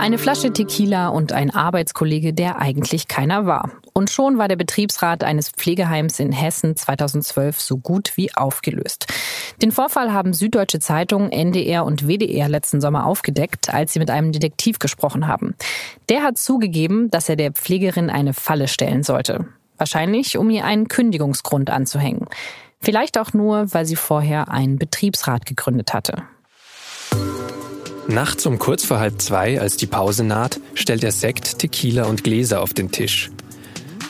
Eine Flasche Tequila und ein Arbeitskollege, der eigentlich keiner war. Und schon war der Betriebsrat eines Pflegeheims in Hessen 2012 so gut wie aufgelöst. Den Vorfall haben Süddeutsche Zeitung, NDR und WDR letzten Sommer aufgedeckt, als sie mit einem Detektiv gesprochen haben. Der hat zugegeben, dass er der Pflegerin eine Falle stellen sollte. Wahrscheinlich, um ihr einen Kündigungsgrund anzuhängen. Vielleicht auch nur, weil sie vorher einen Betriebsrat gegründet hatte. Nachts um kurz vor halb zwei, als die Pause naht, stellt er Sekt, Tequila und Gläser auf den Tisch.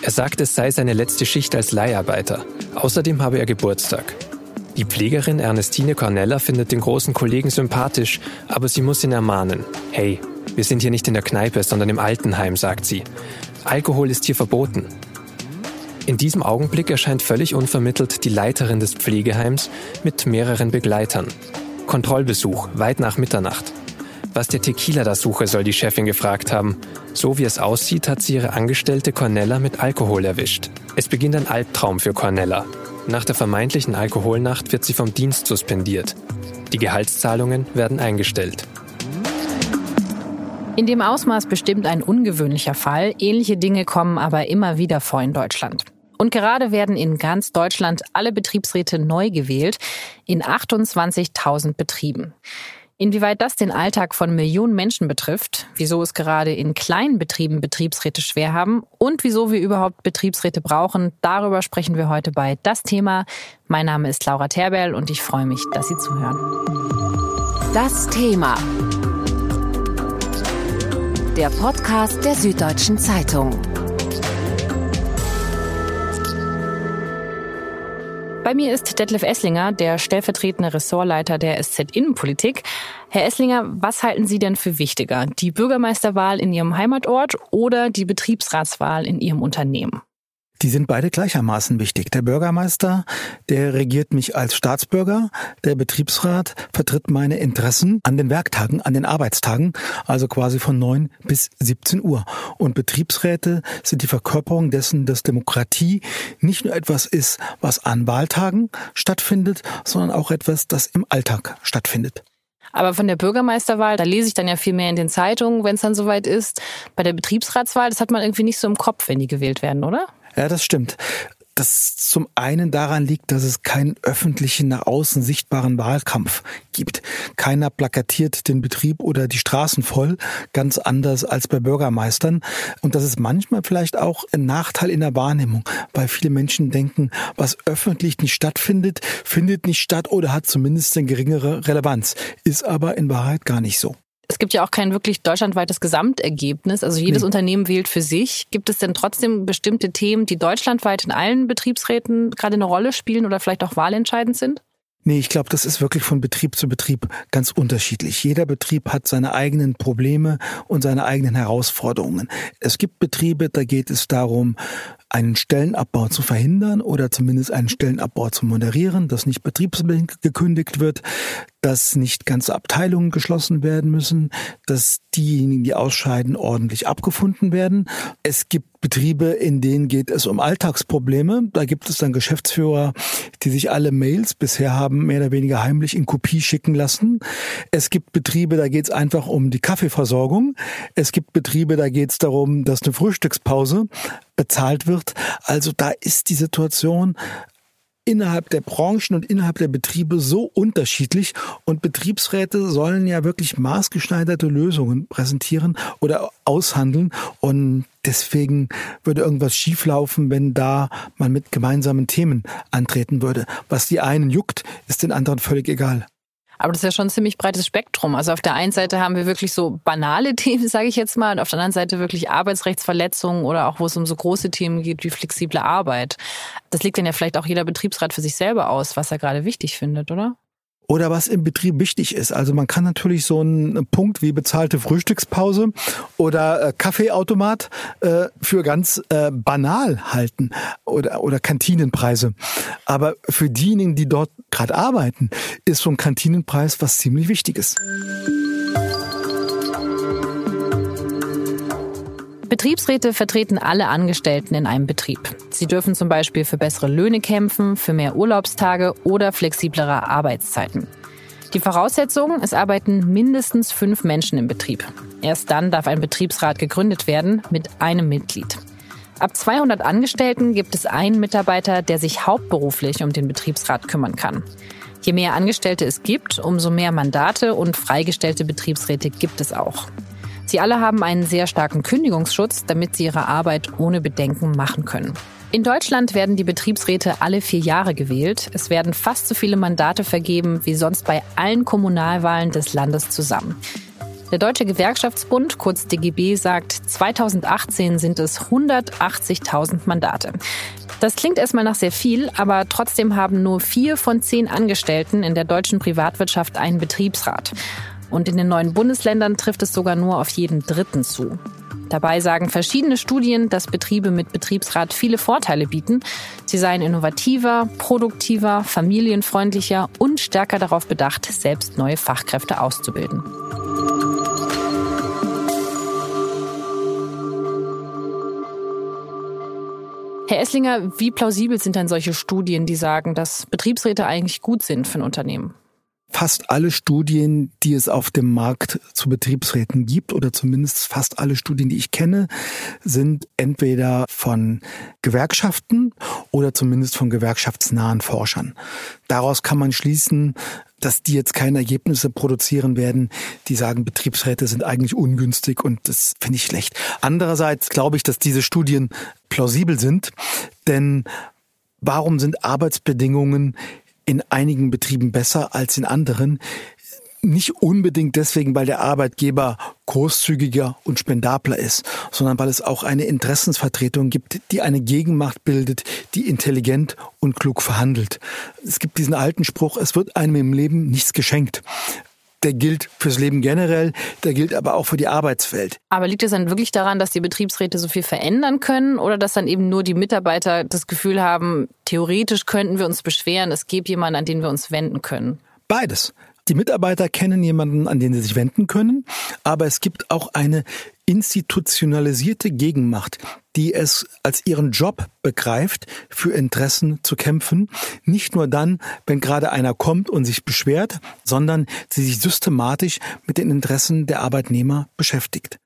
Er sagt, es sei seine letzte Schicht als Leiharbeiter. Außerdem habe er Geburtstag. Die Pflegerin Ernestine Cornella findet den großen Kollegen sympathisch, aber sie muss ihn ermahnen. Hey, wir sind hier nicht in der Kneipe, sondern im Altenheim, sagt sie. Alkohol ist hier verboten. In diesem Augenblick erscheint völlig unvermittelt die Leiterin des Pflegeheims mit mehreren Begleitern. Kontrollbesuch, weit nach Mitternacht. Was der Tequila da suche, soll die Chefin gefragt haben. So wie es aussieht, hat sie ihre Angestellte Cornella mit Alkohol erwischt. Es beginnt ein Albtraum für Cornella. Nach der vermeintlichen Alkoholnacht wird sie vom Dienst suspendiert. Die Gehaltszahlungen werden eingestellt. In dem Ausmaß bestimmt ein ungewöhnlicher Fall. Ähnliche Dinge kommen aber immer wieder vor in Deutschland. Und gerade werden in ganz Deutschland alle Betriebsräte neu gewählt, in 28.000 Betrieben. Inwieweit das den Alltag von Millionen Menschen betrifft, wieso es gerade in kleinen Betrieben Betriebsräte schwer haben und wieso wir überhaupt Betriebsräte brauchen, darüber sprechen wir heute bei Das Thema. Mein Name ist Laura Terberl und ich freue mich, dass Sie zuhören. Das Thema. Der Podcast der Süddeutschen Zeitung. Bei mir ist Detlef Esslinger, der stellvertretende Ressortleiter der SZ Innenpolitik. Herr Esslinger, was halten Sie denn für wichtiger? Die Bürgermeisterwahl in Ihrem Heimatort oder die Betriebsratswahl in Ihrem Unternehmen? Die sind beide gleichermaßen wichtig. Der Bürgermeister, der regiert mich als Staatsbürger. Der Betriebsrat vertritt meine Interessen an den Werktagen, an den Arbeitstagen, also quasi von 9 bis 17 Uhr. Und Betriebsräte sind die Verkörperung dessen, dass Demokratie nicht nur etwas ist, was an Wahltagen stattfindet, sondern auch etwas, das im Alltag stattfindet. Aber von der Bürgermeisterwahl, da lese ich dann ja viel mehr in den Zeitungen, wenn es dann soweit ist. Bei der Betriebsratswahl, das hat man irgendwie nicht so im Kopf, wenn die gewählt werden, oder? Ja, das stimmt. Das zum einen daran liegt, dass es keinen öffentlichen, nach außen sichtbaren Wahlkampf gibt. Keiner plakatiert den Betrieb oder die Straßen voll, ganz anders als bei Bürgermeistern. Und das ist manchmal vielleicht auch ein Nachteil in der Wahrnehmung, weil viele Menschen denken, was öffentlich nicht stattfindet, findet nicht statt oder hat zumindest eine geringere Relevanz. Ist aber in Wahrheit gar nicht so. Es gibt ja auch kein wirklich deutschlandweites Gesamtergebnis. Also jedes nee. Unternehmen wählt für sich. Gibt es denn trotzdem bestimmte Themen, die deutschlandweit in allen Betriebsräten gerade eine Rolle spielen oder vielleicht auch wahlentscheidend sind? Nee, ich glaube, das ist wirklich von Betrieb zu Betrieb ganz unterschiedlich. Jeder Betrieb hat seine eigenen Probleme und seine eigenen Herausforderungen. Es gibt Betriebe, da geht es darum, einen Stellenabbau zu verhindern oder zumindest einen Stellenabbau zu moderieren, dass nicht betriebsbedingt gekündigt wird, dass nicht ganze Abteilungen geschlossen werden müssen, dass diejenigen, die ausscheiden, ordentlich abgefunden werden. Es gibt Betriebe, in denen geht es um Alltagsprobleme. Da gibt es dann Geschäftsführer, die sich alle Mails bisher haben mehr oder weniger heimlich in Kopie schicken lassen. Es gibt Betriebe, da geht es einfach um die Kaffeeversorgung. Es gibt Betriebe, da geht es darum, dass eine Frühstückspause bezahlt wird. Also da ist die Situation innerhalb der Branchen und innerhalb der Betriebe so unterschiedlich und Betriebsräte sollen ja wirklich maßgeschneiderte Lösungen präsentieren oder aushandeln und deswegen würde irgendwas schieflaufen, wenn da man mit gemeinsamen Themen antreten würde. Was die einen juckt, ist den anderen völlig egal. Aber das ist ja schon ein ziemlich breites Spektrum. Also auf der einen Seite haben wir wirklich so banale Themen, sage ich jetzt mal, und auf der anderen Seite wirklich Arbeitsrechtsverletzungen oder auch wo es um so große Themen geht wie flexible Arbeit. Das liegt dann ja vielleicht auch jeder Betriebsrat für sich selber aus, was er gerade wichtig findet, oder? Oder was im Betrieb wichtig ist. Also man kann natürlich so einen Punkt wie bezahlte Frühstückspause oder äh, Kaffeeautomat äh, für ganz äh, banal halten oder, oder Kantinenpreise. Aber für diejenigen, die dort gerade arbeiten, ist so ein Kantinenpreis was ziemlich Wichtiges. Betriebsräte vertreten alle Angestellten in einem Betrieb. Sie dürfen zum Beispiel für bessere Löhne kämpfen, für mehr Urlaubstage oder flexiblere Arbeitszeiten. Die Voraussetzung, es arbeiten mindestens fünf Menschen im Betrieb. Erst dann darf ein Betriebsrat gegründet werden mit einem Mitglied. Ab 200 Angestellten gibt es einen Mitarbeiter, der sich hauptberuflich um den Betriebsrat kümmern kann. Je mehr Angestellte es gibt, umso mehr Mandate und freigestellte Betriebsräte gibt es auch. Sie alle haben einen sehr starken Kündigungsschutz, damit sie ihre Arbeit ohne Bedenken machen können. In Deutschland werden die Betriebsräte alle vier Jahre gewählt. Es werden fast so viele Mandate vergeben wie sonst bei allen Kommunalwahlen des Landes zusammen. Der Deutsche Gewerkschaftsbund, kurz DGB, sagt, 2018 sind es 180.000 Mandate. Das klingt erstmal nach sehr viel, aber trotzdem haben nur vier von zehn Angestellten in der deutschen Privatwirtschaft einen Betriebsrat. Und in den neuen Bundesländern trifft es sogar nur auf jeden Dritten zu. Dabei sagen verschiedene Studien, dass Betriebe mit Betriebsrat viele Vorteile bieten. Sie seien innovativer, produktiver, familienfreundlicher und stärker darauf bedacht, selbst neue Fachkräfte auszubilden. Herr Esslinger, wie plausibel sind denn solche Studien, die sagen, dass Betriebsräte eigentlich gut sind für ein Unternehmen? Fast alle Studien, die es auf dem Markt zu Betriebsräten gibt, oder zumindest fast alle Studien, die ich kenne, sind entweder von Gewerkschaften oder zumindest von gewerkschaftsnahen Forschern. Daraus kann man schließen, dass die jetzt keine Ergebnisse produzieren werden, die sagen, Betriebsräte sind eigentlich ungünstig und das finde ich schlecht. Andererseits glaube ich, dass diese Studien plausibel sind, denn warum sind Arbeitsbedingungen in einigen Betrieben besser als in anderen. Nicht unbedingt deswegen, weil der Arbeitgeber großzügiger und spendabler ist, sondern weil es auch eine Interessensvertretung gibt, die eine Gegenmacht bildet, die intelligent und klug verhandelt. Es gibt diesen alten Spruch, es wird einem im Leben nichts geschenkt der gilt fürs Leben generell, der gilt aber auch für die Arbeitswelt. Aber liegt es dann wirklich daran, dass die Betriebsräte so viel verändern können oder dass dann eben nur die Mitarbeiter das Gefühl haben, theoretisch könnten wir uns beschweren, es gäbe jemanden, an den wir uns wenden können? Beides. Die Mitarbeiter kennen jemanden, an den sie sich wenden können, aber es gibt auch eine institutionalisierte Gegenmacht, die es als ihren Job begreift, für Interessen zu kämpfen. Nicht nur dann, wenn gerade einer kommt und sich beschwert, sondern sie sich systematisch mit den Interessen der Arbeitnehmer beschäftigt.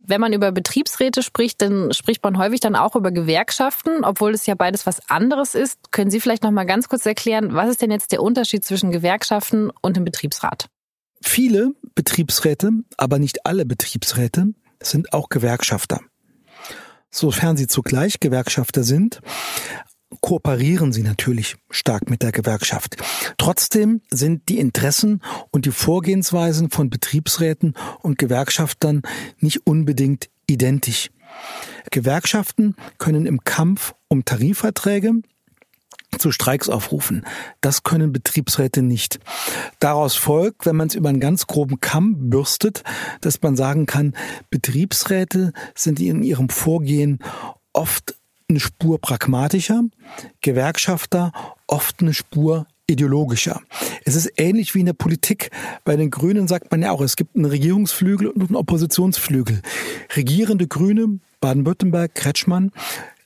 Wenn man über Betriebsräte spricht, dann spricht man häufig dann auch über Gewerkschaften, obwohl es ja beides was anderes ist. Können Sie vielleicht noch mal ganz kurz erklären, was ist denn jetzt der Unterschied zwischen Gewerkschaften und dem Betriebsrat? Viele Betriebsräte, aber nicht alle Betriebsräte sind auch Gewerkschafter. Sofern sie zugleich Gewerkschafter sind, kooperieren sie natürlich stark mit der Gewerkschaft. Trotzdem sind die Interessen und die Vorgehensweisen von Betriebsräten und Gewerkschaftern nicht unbedingt identisch. Gewerkschaften können im Kampf um Tarifverträge zu Streiks aufrufen. Das können Betriebsräte nicht. Daraus folgt, wenn man es über einen ganz groben Kamm bürstet, dass man sagen kann, Betriebsräte sind in ihrem Vorgehen oft eine Spur pragmatischer, Gewerkschafter oft eine Spur ideologischer. Es ist ähnlich wie in der Politik. Bei den Grünen sagt man ja auch, es gibt einen Regierungsflügel und einen Oppositionsflügel. Regierende Grüne, Baden-Württemberg, Kretschmann,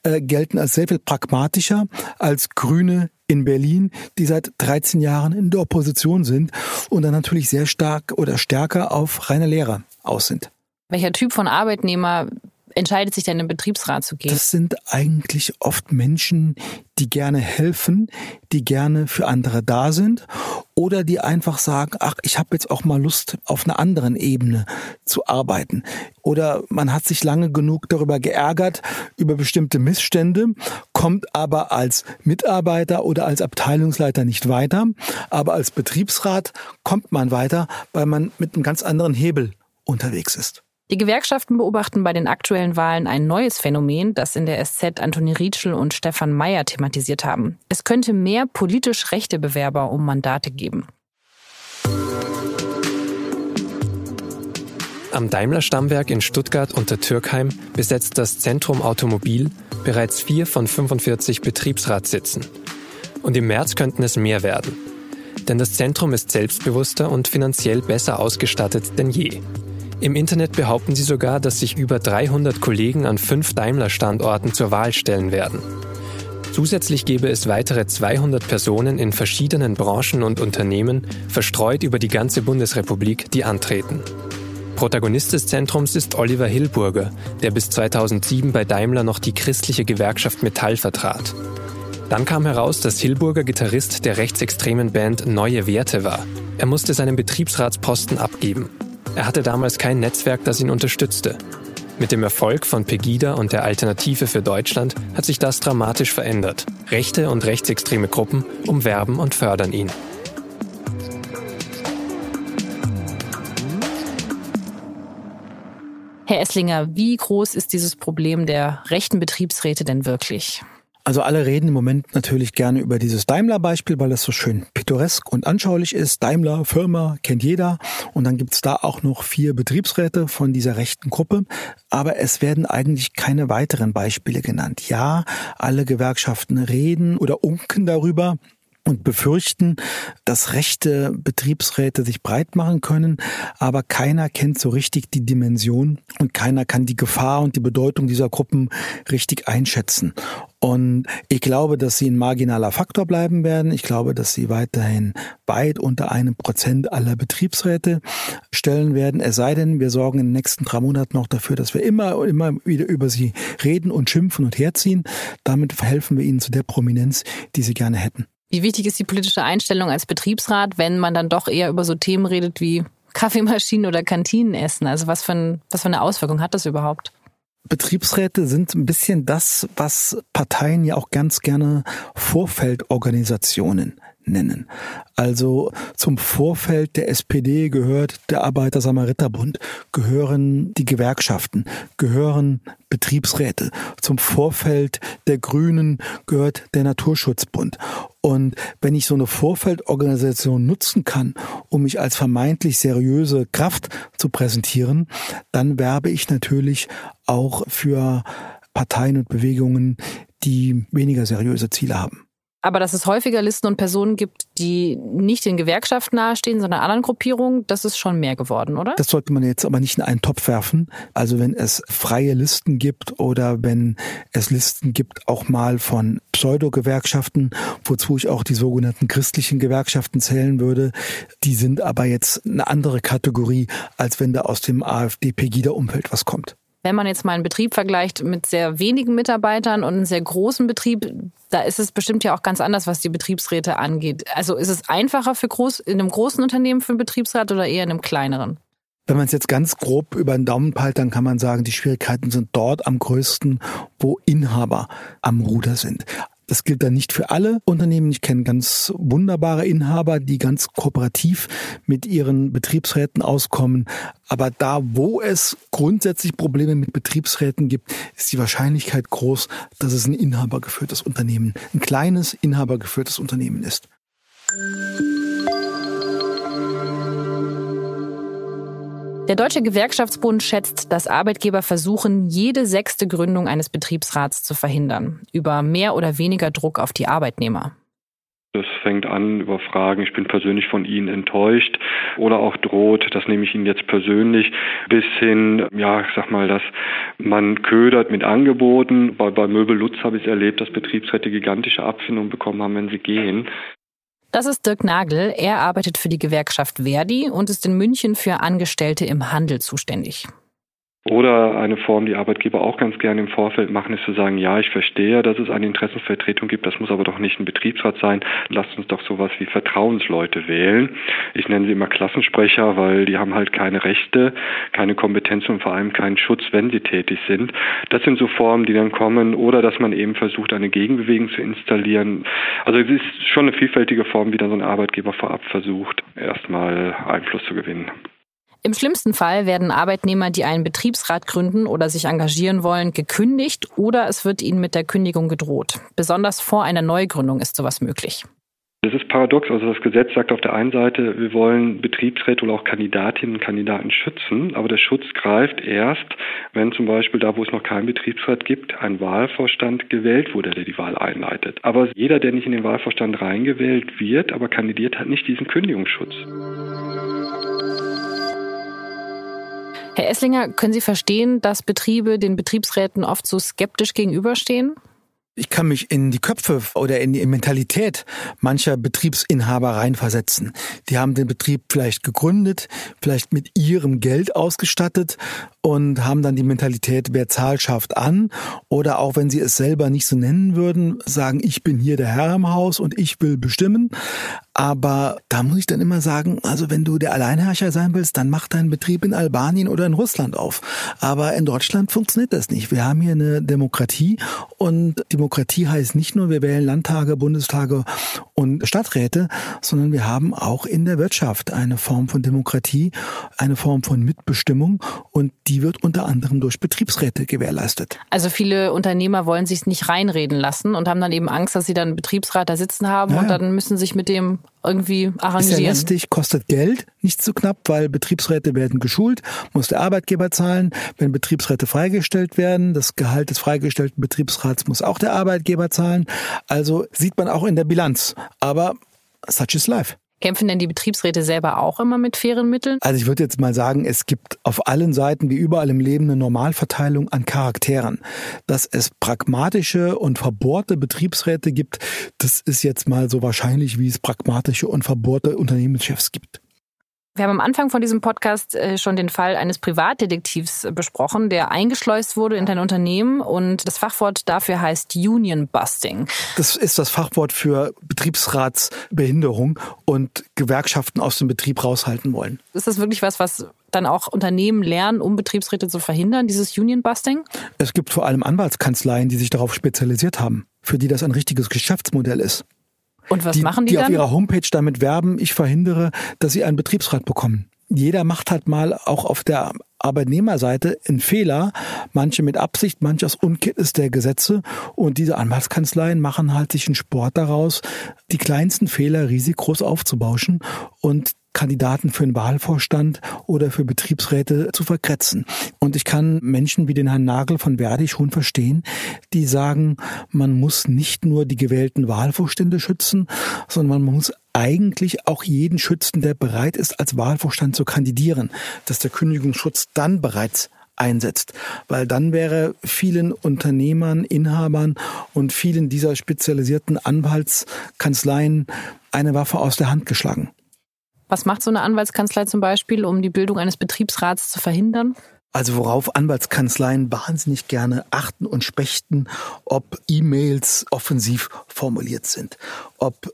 äh, gelten als sehr viel pragmatischer als Grüne in Berlin, die seit 13 Jahren in der Opposition sind und dann natürlich sehr stark oder stärker auf reine Lehrer aus sind. Welcher Typ von Arbeitnehmer entscheidet sich denn im Betriebsrat zu gehen? Das sind eigentlich oft Menschen, die gerne helfen, die gerne für andere da sind oder die einfach sagen, ach, ich habe jetzt auch mal Lust, auf einer anderen Ebene zu arbeiten. Oder man hat sich lange genug darüber geärgert, über bestimmte Missstände, kommt aber als Mitarbeiter oder als Abteilungsleiter nicht weiter. Aber als Betriebsrat kommt man weiter, weil man mit einem ganz anderen Hebel unterwegs ist. Die Gewerkschaften beobachten bei den aktuellen Wahlen ein neues Phänomen, das in der SZ Antoni Rietschel und Stefan Mayer thematisiert haben. Es könnte mehr politisch rechte Bewerber um Mandate geben. Am Daimler-Stammwerk in Stuttgart unter Türkheim besetzt das Zentrum Automobil bereits vier von 45 Betriebsratssitzen. Und im März könnten es mehr werden. Denn das Zentrum ist selbstbewusster und finanziell besser ausgestattet denn je. Im Internet behaupten sie sogar, dass sich über 300 Kollegen an fünf Daimler-Standorten zur Wahl stellen werden. Zusätzlich gäbe es weitere 200 Personen in verschiedenen Branchen und Unternehmen, verstreut über die ganze Bundesrepublik, die antreten. Protagonist des Zentrums ist Oliver Hillburger, der bis 2007 bei Daimler noch die christliche Gewerkschaft Metall vertrat. Dann kam heraus, dass Hillburger Gitarrist der rechtsextremen Band Neue Werte war. Er musste seinen Betriebsratsposten abgeben. Er hatte damals kein Netzwerk, das ihn unterstützte. Mit dem Erfolg von Pegida und der Alternative für Deutschland hat sich das dramatisch verändert. Rechte und rechtsextreme Gruppen umwerben und fördern ihn. Herr Esslinger, wie groß ist dieses Problem der rechten Betriebsräte denn wirklich? Also alle reden im Moment natürlich gerne über dieses Daimler-Beispiel, weil es so schön pittoresk und anschaulich ist. Daimler, Firma, kennt jeder. Und dann gibt's da auch noch vier Betriebsräte von dieser rechten Gruppe. Aber es werden eigentlich keine weiteren Beispiele genannt. Ja, alle Gewerkschaften reden oder unken darüber, und befürchten, dass rechte Betriebsräte sich breit machen können, aber keiner kennt so richtig die Dimension und keiner kann die Gefahr und die Bedeutung dieser Gruppen richtig einschätzen. Und ich glaube, dass sie ein marginaler Faktor bleiben werden. Ich glaube, dass sie weiterhin weit unter einem Prozent aller Betriebsräte stellen werden. Es sei denn, wir sorgen in den nächsten drei Monaten noch dafür, dass wir immer und immer wieder über sie reden und schimpfen und herziehen. Damit verhelfen wir ihnen zu der Prominenz, die sie gerne hätten. Wie wichtig ist die politische Einstellung als Betriebsrat, wenn man dann doch eher über so Themen redet wie Kaffeemaschinen oder Kantinen essen? Also was für, ein, was für eine Auswirkung hat das überhaupt? Betriebsräte sind ein bisschen das, was Parteien ja auch ganz gerne Vorfeldorganisationen nennen. Also zum Vorfeld der SPD gehört der Arbeiter-Samariter-Bund, gehören die Gewerkschaften, gehören Betriebsräte. Zum Vorfeld der Grünen gehört der Naturschutzbund. Und wenn ich so eine Vorfeldorganisation nutzen kann, um mich als vermeintlich seriöse Kraft zu präsentieren, dann werbe ich natürlich auch für Parteien und Bewegungen, die weniger seriöse Ziele haben. Aber dass es häufiger Listen und Personen gibt, die nicht den Gewerkschaften nahestehen, sondern anderen Gruppierungen, das ist schon mehr geworden, oder? Das sollte man jetzt aber nicht in einen Topf werfen. Also wenn es freie Listen gibt oder wenn es Listen gibt auch mal von Pseudo-Gewerkschaften, wozu ich auch die sogenannten christlichen Gewerkschaften zählen würde, die sind aber jetzt eine andere Kategorie, als wenn da aus dem AfD-Pegida-Umfeld was kommt. Wenn man jetzt mal einen Betrieb vergleicht mit sehr wenigen Mitarbeitern und einem sehr großen Betrieb, da ist es bestimmt ja auch ganz anders, was die Betriebsräte angeht. Also ist es einfacher für groß, in einem großen Unternehmen für einen Betriebsrat oder eher in einem kleineren? Wenn man es jetzt ganz grob über den Daumen peilt, dann kann man sagen, die Schwierigkeiten sind dort am größten, wo Inhaber am Ruder sind. Das gilt dann nicht für alle Unternehmen. Ich kenne ganz wunderbare Inhaber, die ganz kooperativ mit ihren Betriebsräten auskommen. Aber da, wo es grundsätzlich Probleme mit Betriebsräten gibt, ist die Wahrscheinlichkeit groß, dass es ein inhabergeführtes Unternehmen, ein kleines inhabergeführtes Unternehmen ist. Der Deutsche Gewerkschaftsbund schätzt, dass Arbeitgeber versuchen, jede sechste Gründung eines Betriebsrats zu verhindern, über mehr oder weniger Druck auf die Arbeitnehmer. Das fängt an über Fragen, ich bin persönlich von Ihnen enttäuscht oder auch droht, das nehme ich Ihnen jetzt persönlich, bis hin, ja, ich sag mal, dass man ködert mit Angeboten. Bei, bei Möbel Lutz habe ich es erlebt, dass Betriebsräte gigantische Abfindungen bekommen haben, wenn sie gehen. Das ist Dirk Nagel. Er arbeitet für die Gewerkschaft Verdi und ist in München für Angestellte im Handel zuständig. Oder eine Form, die Arbeitgeber auch ganz gerne im Vorfeld machen, ist zu sagen, ja, ich verstehe, dass es eine Interessenvertretung gibt, das muss aber doch nicht ein Betriebsrat sein. Lasst uns doch sowas wie Vertrauensleute wählen. Ich nenne sie immer Klassensprecher, weil die haben halt keine Rechte, keine Kompetenz und vor allem keinen Schutz, wenn sie tätig sind. Das sind so Formen, die dann kommen. Oder dass man eben versucht, eine Gegenbewegung zu installieren. Also es ist schon eine vielfältige Form, wie dann so ein Arbeitgeber vorab versucht, erstmal Einfluss zu gewinnen. Im schlimmsten Fall werden Arbeitnehmer, die einen Betriebsrat gründen oder sich engagieren wollen, gekündigt oder es wird ihnen mit der Kündigung gedroht. Besonders vor einer Neugründung ist sowas möglich. Das ist paradox. Also das Gesetz sagt auf der einen Seite, wir wollen Betriebsräte oder auch Kandidatinnen und Kandidaten schützen, aber der Schutz greift erst, wenn zum Beispiel da, wo es noch keinen Betriebsrat gibt, ein Wahlvorstand gewählt wurde, der die Wahl einleitet. Aber jeder, der nicht in den Wahlvorstand reingewählt wird, aber kandidiert, hat nicht diesen Kündigungsschutz. Herr Esslinger, können Sie verstehen, dass Betriebe den Betriebsräten oft so skeptisch gegenüberstehen? Ich kann mich in die Köpfe oder in die Mentalität mancher Betriebsinhaber reinversetzen. Die haben den Betrieb vielleicht gegründet, vielleicht mit ihrem Geld ausgestattet und haben dann die Mentalität, wer zahlt, schafft an. Oder auch wenn sie es selber nicht so nennen würden, sagen, ich bin hier der Herr im Haus und ich will bestimmen. Aber da muss ich dann immer sagen, also wenn du der Alleinherrscher sein willst, dann mach deinen Betrieb in Albanien oder in Russland auf. Aber in Deutschland funktioniert das nicht. Wir haben hier eine Demokratie und Demokratie heißt nicht nur, wir wählen Landtage, Bundestage und Stadträte, sondern wir haben auch in der Wirtschaft eine Form von Demokratie, eine Form von Mitbestimmung und die wird unter anderem durch Betriebsräte gewährleistet. Also viele Unternehmer wollen sich nicht reinreden lassen und haben dann eben Angst, dass sie dann einen Betriebsrat da sitzen haben ja, und dann müssen sich mit dem irgendwie arrangieren. Ist ja lästig, kostet Geld, nicht zu knapp, weil Betriebsräte werden geschult, muss der Arbeitgeber zahlen. Wenn Betriebsräte freigestellt werden, das Gehalt des freigestellten Betriebsrats muss auch der Arbeitgeber zahlen. Also sieht man auch in der Bilanz. Aber such is life. Kämpfen denn die Betriebsräte selber auch immer mit fairen Mitteln? Also ich würde jetzt mal sagen, es gibt auf allen Seiten wie überall im Leben eine Normalverteilung an Charakteren. Dass es pragmatische und verbohrte Betriebsräte gibt, das ist jetzt mal so wahrscheinlich, wie es pragmatische und verbohrte Unternehmenschefs gibt. Wir haben am Anfang von diesem Podcast äh, schon den Fall eines Privatdetektivs besprochen, der eingeschleust wurde in dein Unternehmen und das Fachwort dafür heißt Union Busting. Das ist das Fachwort für Betriebsratsbehinderung und Gewerkschaften aus dem Betrieb raushalten wollen. Ist das wirklich was, was dann auch Unternehmen lernen, um Betriebsräte zu verhindern, dieses Union Busting? Es gibt vor allem Anwaltskanzleien, die sich darauf spezialisiert haben, für die das ein richtiges Geschäftsmodell ist. Und was die, machen die, die dann? auf ihrer Homepage damit werben, ich verhindere, dass sie einen Betriebsrat bekommen. Jeder macht halt mal auch auf der Arbeitnehmerseite einen Fehler, manche mit Absicht, manche aus Unkenntnis der Gesetze. Und diese Anwaltskanzleien machen halt sich einen Sport daraus, die kleinsten Fehler riesig aufzubauschen und Kandidaten für einen Wahlvorstand oder für Betriebsräte zu verkretzen. Und ich kann Menschen wie den Herrn Nagel von Verdi schon verstehen, die sagen, man muss nicht nur die gewählten Wahlvorstände schützen, sondern man muss eigentlich auch jeden schützen, der bereit ist, als Wahlvorstand zu kandidieren, dass der Kündigungsschutz dann bereits einsetzt, weil dann wäre vielen Unternehmern, Inhabern und vielen dieser spezialisierten Anwaltskanzleien eine Waffe aus der Hand geschlagen. Was macht so eine Anwaltskanzlei zum Beispiel, um die Bildung eines Betriebsrats zu verhindern? Also worauf Anwaltskanzleien wahnsinnig gerne achten und spechten, ob E-Mails offensiv formuliert sind, ob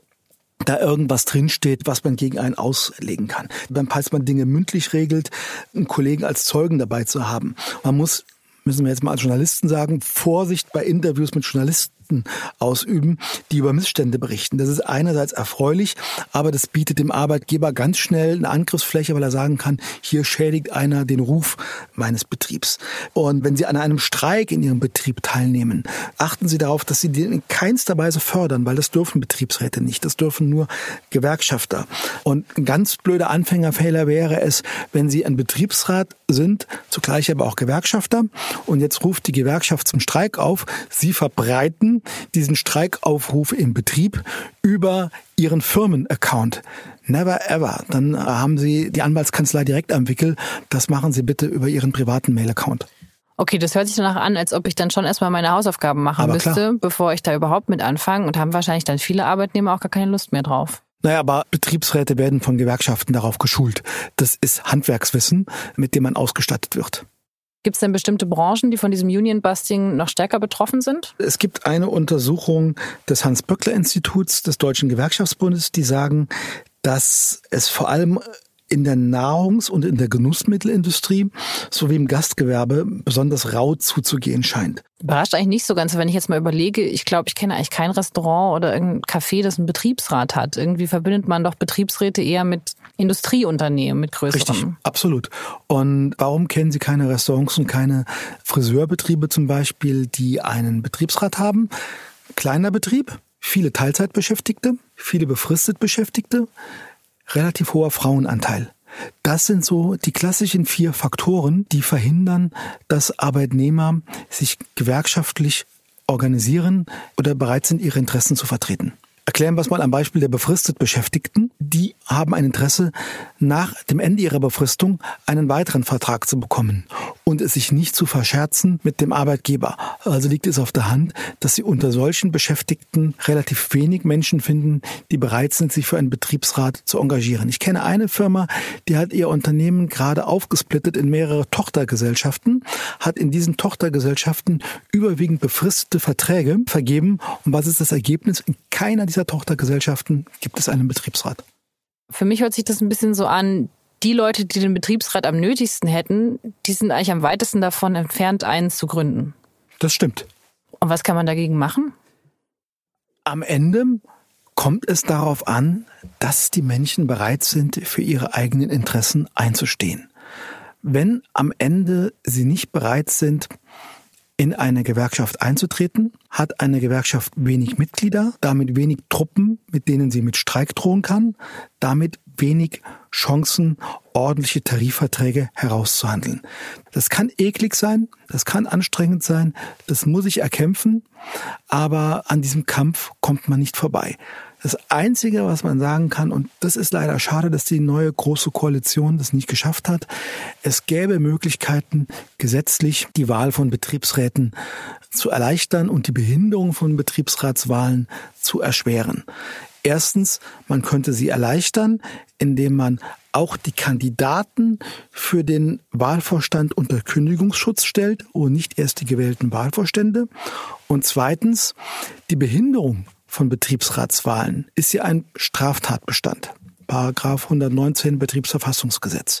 da irgendwas drinsteht, was man gegen einen auslegen kann. Beim Falls man Dinge mündlich regelt, einen Kollegen als Zeugen dabei zu haben. Man muss müssen wir jetzt mal als Journalisten sagen, Vorsicht bei Interviews mit Journalisten Journalisten ausüben, die über Missstände berichten. Das ist einerseits erfreulich, aber das bietet dem Arbeitgeber ganz schnell eine Angriffsfläche, weil er sagen kann, hier schädigt einer den Ruf meines Betriebs. Und wenn Sie an einem Streik in Ihrem Betrieb teilnehmen, achten Sie darauf, dass Sie den in keinster Weise fördern, weil das dürfen Betriebsräte nicht. Das dürfen nur Gewerkschafter. Und ein ganz blöder Anfängerfehler wäre es, wenn Sie ein Betriebsrat sind, zugleich aber auch Gewerkschafter. Und jetzt ruft die Gewerkschaft zum Streik auf. Sie verbreiten diesen Streikaufruf im Betrieb über Ihren Firmenaccount. Never ever. Dann haben Sie die Anwaltskanzlei direkt am Wickel. Das machen Sie bitte über Ihren privaten Mail-Account. Okay, das hört sich danach an, als ob ich dann schon erstmal meine Hausaufgaben machen Aber müsste, klar. bevor ich da überhaupt mit anfange und haben wahrscheinlich dann viele Arbeitnehmer auch gar keine Lust mehr drauf. Naja, aber Betriebsräte werden von Gewerkschaften darauf geschult. Das ist Handwerkswissen, mit dem man ausgestattet wird. Gibt es denn bestimmte Branchen, die von diesem Union-Busting noch stärker betroffen sind? Es gibt eine Untersuchung des Hans-Böckler-Instituts des Deutschen Gewerkschaftsbundes, die sagen, dass es vor allem in der Nahrungs- und in der Genussmittelindustrie sowie im Gastgewerbe besonders rau zuzugehen scheint. Überrascht eigentlich nicht so ganz, wenn ich jetzt mal überlege, ich glaube, ich kenne eigentlich kein Restaurant oder irgendein Café, das einen Betriebsrat hat. Irgendwie verbindet man doch Betriebsräte eher mit Industrieunternehmen, mit größeren. Richtig, absolut. Und warum kennen Sie keine Restaurants und keine Friseurbetriebe zum Beispiel, die einen Betriebsrat haben? Kleiner Betrieb, viele Teilzeitbeschäftigte, viele befristet Beschäftigte, relativ hoher Frauenanteil. Das sind so die klassischen vier Faktoren, die verhindern, dass Arbeitnehmer sich gewerkschaftlich organisieren oder bereit sind, ihre Interessen zu vertreten. Erklären wir es mal am Beispiel der befristet Beschäftigten. Die haben ein Interesse, nach dem Ende ihrer Befristung einen weiteren Vertrag zu bekommen und es sich nicht zu verscherzen mit dem Arbeitgeber. Also liegt es auf der Hand, dass Sie unter solchen Beschäftigten relativ wenig Menschen finden, die bereit sind, sich für einen Betriebsrat zu engagieren. Ich kenne eine Firma, die hat ihr Unternehmen gerade aufgesplittet in mehrere Tochtergesellschaften, hat in diesen Tochtergesellschaften überwiegend befristete Verträge vergeben. Und was ist das Ergebnis? In keiner dieser Tochtergesellschaften gibt es einen Betriebsrat. Für mich hört sich das ein bisschen so an, die Leute, die den Betriebsrat am nötigsten hätten, die sind eigentlich am weitesten davon entfernt, einen zu gründen. Das stimmt. Und was kann man dagegen machen? Am Ende kommt es darauf an, dass die Menschen bereit sind, für ihre eigenen Interessen einzustehen. Wenn am Ende sie nicht bereit sind, in eine Gewerkschaft einzutreten, hat eine Gewerkschaft wenig Mitglieder, damit wenig Truppen, mit denen sie mit Streik drohen kann, damit wenig Chancen, ordentliche Tarifverträge herauszuhandeln. Das kann eklig sein, das kann anstrengend sein, das muss ich erkämpfen, aber an diesem Kampf kommt man nicht vorbei. Das Einzige, was man sagen kann, und das ist leider schade, dass die neue große Koalition das nicht geschafft hat, es gäbe Möglichkeiten, gesetzlich die Wahl von Betriebsräten zu erleichtern und die Behinderung von Betriebsratswahlen zu erschweren. Erstens, man könnte sie erleichtern, indem man auch die Kandidaten für den Wahlvorstand unter Kündigungsschutz stellt und nicht erst die gewählten Wahlvorstände. Und zweitens, die Behinderung von Betriebsratswahlen ist ja ein Straftatbestand. Paragraph 119 Betriebsverfassungsgesetz.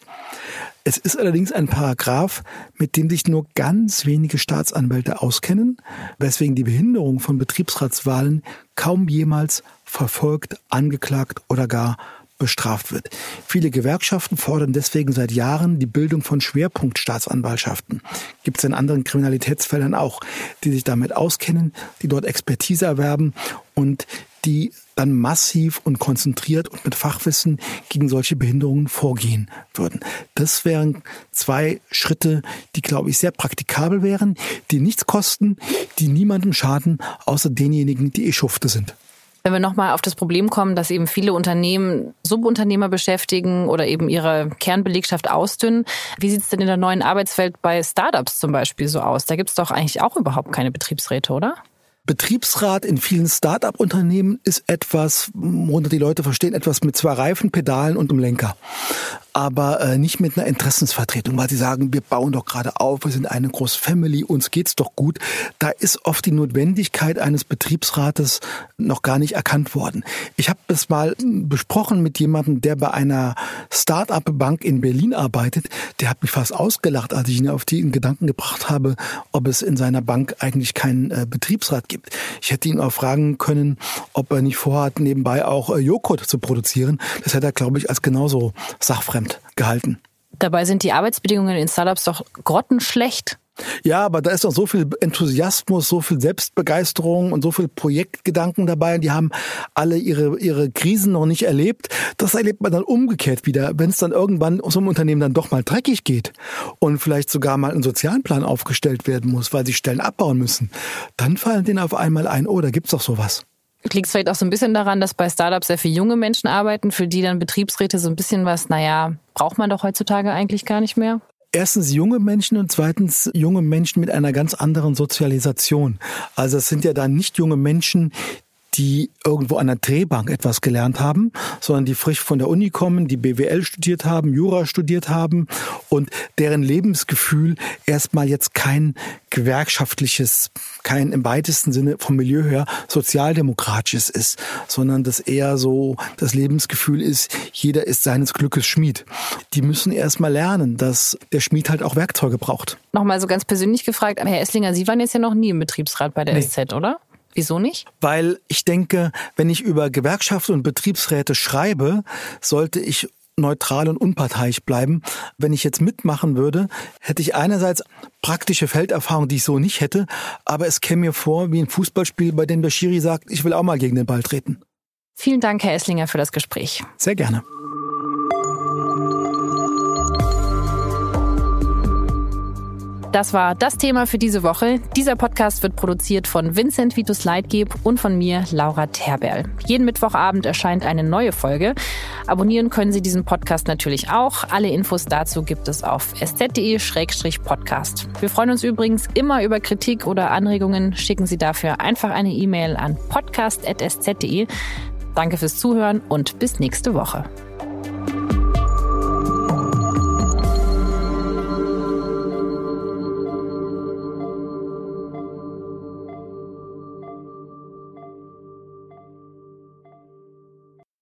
Es ist allerdings ein Paragraph, mit dem sich nur ganz wenige Staatsanwälte auskennen, weswegen die Behinderung von Betriebsratswahlen kaum jemals verfolgt, angeklagt oder gar bestraft wird. Viele Gewerkschaften fordern deswegen seit Jahren die Bildung von Schwerpunktstaatsanwaltschaften. Gibt es in anderen Kriminalitätsfeldern auch, die sich damit auskennen, die dort Expertise erwerben und die dann massiv und konzentriert und mit Fachwissen gegen solche Behinderungen vorgehen würden. Das wären zwei Schritte, die, glaube ich, sehr praktikabel wären, die nichts kosten, die niemandem schaden, außer denjenigen, die eh Schufte sind. Wenn wir nochmal auf das Problem kommen, dass eben viele Unternehmen Subunternehmer beschäftigen oder eben ihre Kernbelegschaft ausdünnen, wie sieht es denn in der neuen Arbeitswelt bei Startups zum Beispiel so aus? Da gibt es doch eigentlich auch überhaupt keine Betriebsräte, oder? Betriebsrat in vielen Start-up-Unternehmen ist etwas, worunter die Leute verstehen, etwas mit zwei Reifen, Pedalen und einem Lenker aber äh, nicht mit einer Interessensvertretung, weil sie sagen, wir bauen doch gerade auf, wir sind eine große Family, uns geht's doch gut. Da ist oft die Notwendigkeit eines Betriebsrates noch gar nicht erkannt worden. Ich habe das mal besprochen mit jemandem, der bei einer Start-up-Bank in Berlin arbeitet. Der hat mich fast ausgelacht, als ich ihn auf die Gedanken gebracht habe, ob es in seiner Bank eigentlich keinen äh, Betriebsrat gibt. Ich hätte ihn auch fragen können, ob er nicht vorhat, nebenbei auch äh, Joghurt zu produzieren. Das hätte er, glaube ich, als genauso sachfremd fremd gehalten. Dabei sind die Arbeitsbedingungen in Startups doch grottenschlecht. Ja, aber da ist doch so viel Enthusiasmus, so viel Selbstbegeisterung und so viel Projektgedanken dabei. Die haben alle ihre, ihre Krisen noch nicht erlebt. Das erlebt man dann umgekehrt wieder. Wenn es dann irgendwann so einem Unternehmen dann doch mal dreckig geht und vielleicht sogar mal ein Sozialplan aufgestellt werden muss, weil sie Stellen abbauen müssen, dann fallen denen auf einmal ein, oh, da gibt's doch sowas. Liegt es vielleicht auch so ein bisschen daran, dass bei Startups sehr viele junge Menschen arbeiten, für die dann Betriebsräte so ein bisschen was, naja, braucht man doch heutzutage eigentlich gar nicht mehr? Erstens junge Menschen und zweitens junge Menschen mit einer ganz anderen Sozialisation. Also es sind ja dann nicht junge Menschen, die irgendwo an der Drehbank etwas gelernt haben, sondern die frisch von der Uni kommen, die BWL studiert haben, Jura studiert haben und deren Lebensgefühl erstmal jetzt kein gewerkschaftliches, kein im weitesten Sinne vom Milieu her sozialdemokratisches ist, sondern das eher so das Lebensgefühl ist, jeder ist seines Glückes Schmied. Die müssen erstmal lernen, dass der Schmied halt auch Werkzeuge braucht. Nochmal so ganz persönlich gefragt, Herr Esslinger, Sie waren jetzt ja noch nie im Betriebsrat bei der nee. SZ, oder? Wieso nicht? Weil ich denke, wenn ich über Gewerkschaften und Betriebsräte schreibe, sollte ich neutral und unparteiisch bleiben. Wenn ich jetzt mitmachen würde, hätte ich einerseits praktische Felderfahrung, die ich so nicht hätte, aber es käme mir vor wie ein Fußballspiel, bei dem der Schiri sagt, ich will auch mal gegen den Ball treten. Vielen Dank, Herr Esslinger, für das Gespräch. Sehr gerne. Das war das Thema für diese Woche. Dieser Podcast wird produziert von Vincent Vitus Leitgeb und von mir, Laura Terberl. Jeden Mittwochabend erscheint eine neue Folge. Abonnieren können Sie diesen Podcast natürlich auch. Alle Infos dazu gibt es auf sz.de-podcast. Wir freuen uns übrigens immer über Kritik oder Anregungen. Schicken Sie dafür einfach eine E-Mail an podcast.sz.de. Danke fürs Zuhören und bis nächste Woche.